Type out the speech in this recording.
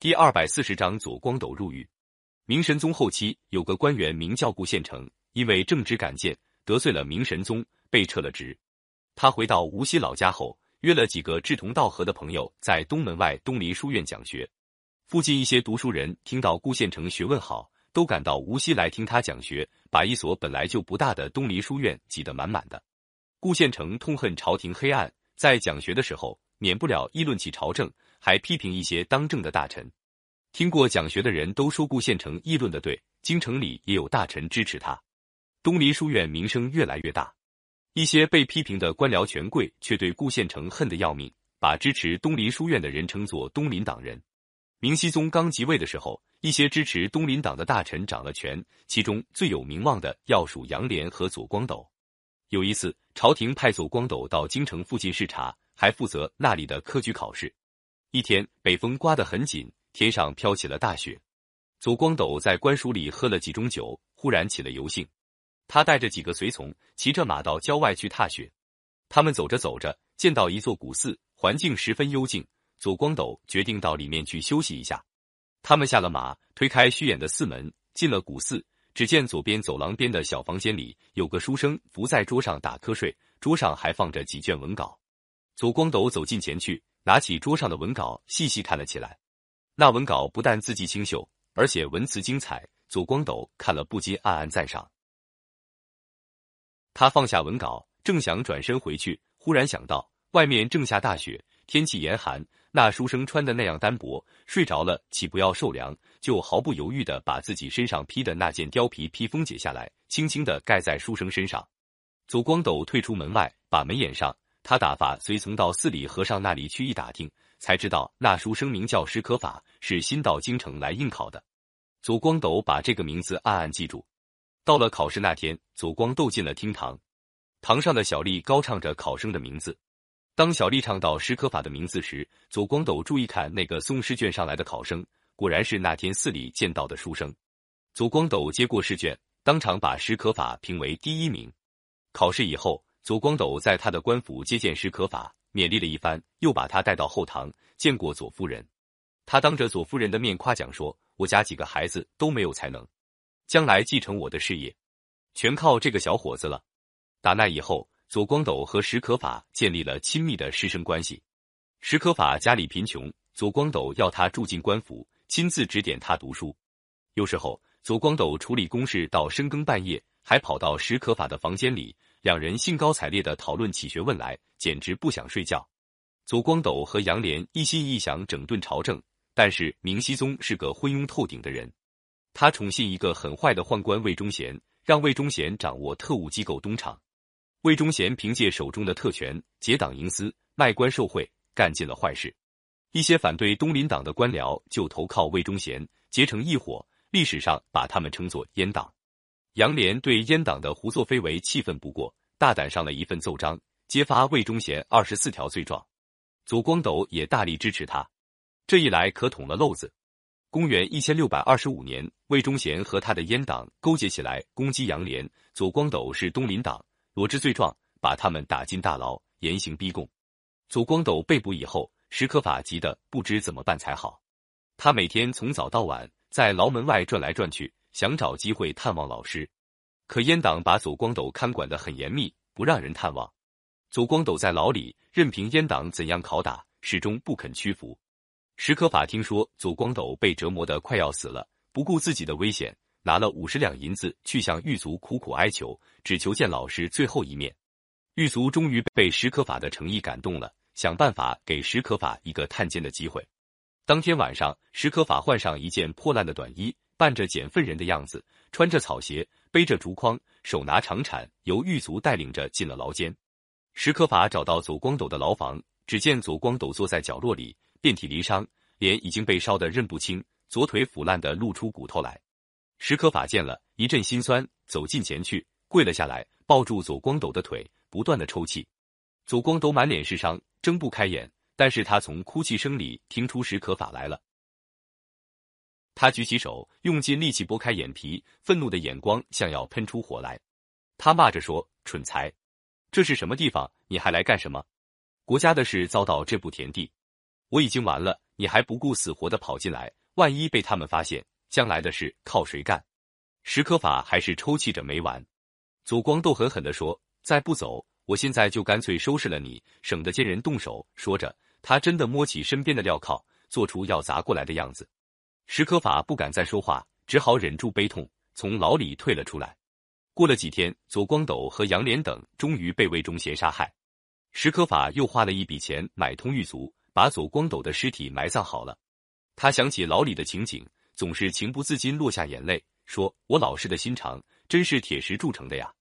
第二百四十章左光斗入狱。明神宗后期有个官员名叫顾宪成，因为正直敢谏，得罪了明神宗，被撤了职。他回到无锡老家后，约了几个志同道合的朋友，在东门外东篱书院讲学。附近一些读书人听到顾宪成学问好，都赶到无锡来听他讲学，把一所本来就不大的东篱书院挤得满满的。顾宪成痛恨朝廷黑暗，在讲学的时候，免不了议论起朝政，还批评一些当政的大臣。听过讲学的人都说顾县城议论的对，京城里也有大臣支持他。东篱书院名声越来越大，一些被批评的官僚权贵却对顾县城恨得要命，把支持东篱书院的人称作东林党人。明熹宗刚即位的时候，一些支持东林党的大臣掌了权，其中最有名望的要数杨涟和左光斗。有一次，朝廷派左光斗到京城附近视察，还负责那里的科举考试。一天，北风刮得很紧。天上飘起了大雪，左光斗在官署里喝了几盅酒，忽然起了游兴。他带着几个随从，骑着马到郊外去踏雪。他们走着走着，见到一座古寺，环境十分幽静。左光斗决定到里面去休息一下。他们下了马，推开虚掩的寺门，进了古寺。只见左边走廊边的小房间里有个书生伏在桌上打瞌睡，桌上还放着几卷文稿。左光斗走近前去，拿起桌上的文稿，细细看了起来。那文稿不但字迹清秀，而且文辞精彩。左光斗看了不禁暗暗赞赏。他放下文稿，正想转身回去，忽然想到外面正下大雪，天气严寒。那书生穿的那样单薄，睡着了岂不要受凉？就毫不犹豫的把自己身上披的那件貂皮披风解下来，轻轻的盖在书生身上。左光斗退出门外，把门掩上。他打发随从到寺里和尚那里去一打听。才知道那书生名叫史可法，是新到京城来应考的。左光斗把这个名字暗暗记住。到了考试那天，左光斗进了厅堂，堂上的小丽高唱着考生的名字。当小丽唱到史可法的名字时，左光斗注意看那个送试卷上来的考生，果然是那天寺里见到的书生。左光斗接过试卷，当场把史可法评为第一名。考试以后，左光斗在他的官府接见史可法。勉励了一番，又把他带到后堂见过左夫人。他当着左夫人的面夸奖说：“我家几个孩子都没有才能，将来继承我的事业，全靠这个小伙子了。”打那以后，左光斗和史可法建立了亲密的师生关系。史可法家里贫穷，左光斗要他住进官府，亲自指点他读书。有时候，左光斗处理公事到深更半夜，还跑到史可法的房间里。两人兴高采烈的讨论起学问来，简直不想睡觉。左光斗和杨涟一心一想整顿朝政，但是明熹宗是个昏庸透顶的人，他宠信一个很坏的宦官魏忠贤，让魏忠贤掌握特务机构东厂。魏忠贤凭借手中的特权，结党营私，卖官受贿，干尽了坏事。一些反对东林党的官僚就投靠魏忠贤，结成一伙，历史上把他们称作阉党。杨涟对阉党的胡作非为气愤不过，大胆上了一份奏章，揭发魏忠贤二十四条罪状。左光斗也大力支持他，这一来可捅了漏子。公元一千六百二十五年，魏忠贤和他的阉党勾结起来攻击杨涟，左光斗是东林党，罗织罪状，把他们打进大牢，严刑逼供。左光斗被捕以后，史可法急得不知怎么办才好。他每天从早到晚在牢门外转来转去。想找机会探望老师，可阉党把左光斗看管得很严密，不让人探望。左光斗在牢里任凭阉党怎样拷打，始终不肯屈服。史可法听说左光斗被折磨得快要死了，不顾自己的危险，拿了五十两银子去向狱卒苦苦哀求，只求见老师最后一面。狱卒终于被史可法的诚意感动了，想办法给史可法一个探监的机会。当天晚上，史可法换上一件破烂的短衣。扮着捡粪人的样子，穿着草鞋，背着竹筐，手拿长铲，由狱卒带领着进了牢间。史可法找到左光斗的牢房，只见左光斗坐在角落里，遍体鳞伤，脸已经被烧得认不清，左腿腐烂的露出骨头来。史可法见了一阵心酸，走近前去，跪了下来，抱住左光斗的腿，不断的抽泣。左光斗满脸是伤，睁不开眼，但是他从哭泣声里听出史可法来了。他举起手，用尽力气拨开眼皮，愤怒的眼光像要喷出火来。他骂着说：“蠢材，这是什么地方？你还来干什么？国家的事遭到这步田地，我已经完了。你还不顾死活的跑进来，万一被他们发现，将来的事靠谁干？史可法还是抽泣着没完。左光斗狠狠地说：“再不走，我现在就干脆收拾了你，省得见人动手。”说着，他真的摸起身边的镣铐，做出要砸过来的样子。史可法不敢再说话，只好忍住悲痛，从牢里退了出来。过了几天，左光斗和杨莲等终于被魏忠贤杀害。史可法又花了一笔钱买通狱卒，把左光斗的尸体埋葬好了。他想起牢里的情景，总是情不自禁落下眼泪，说：“我老师的心肠真是铁石铸成的呀。”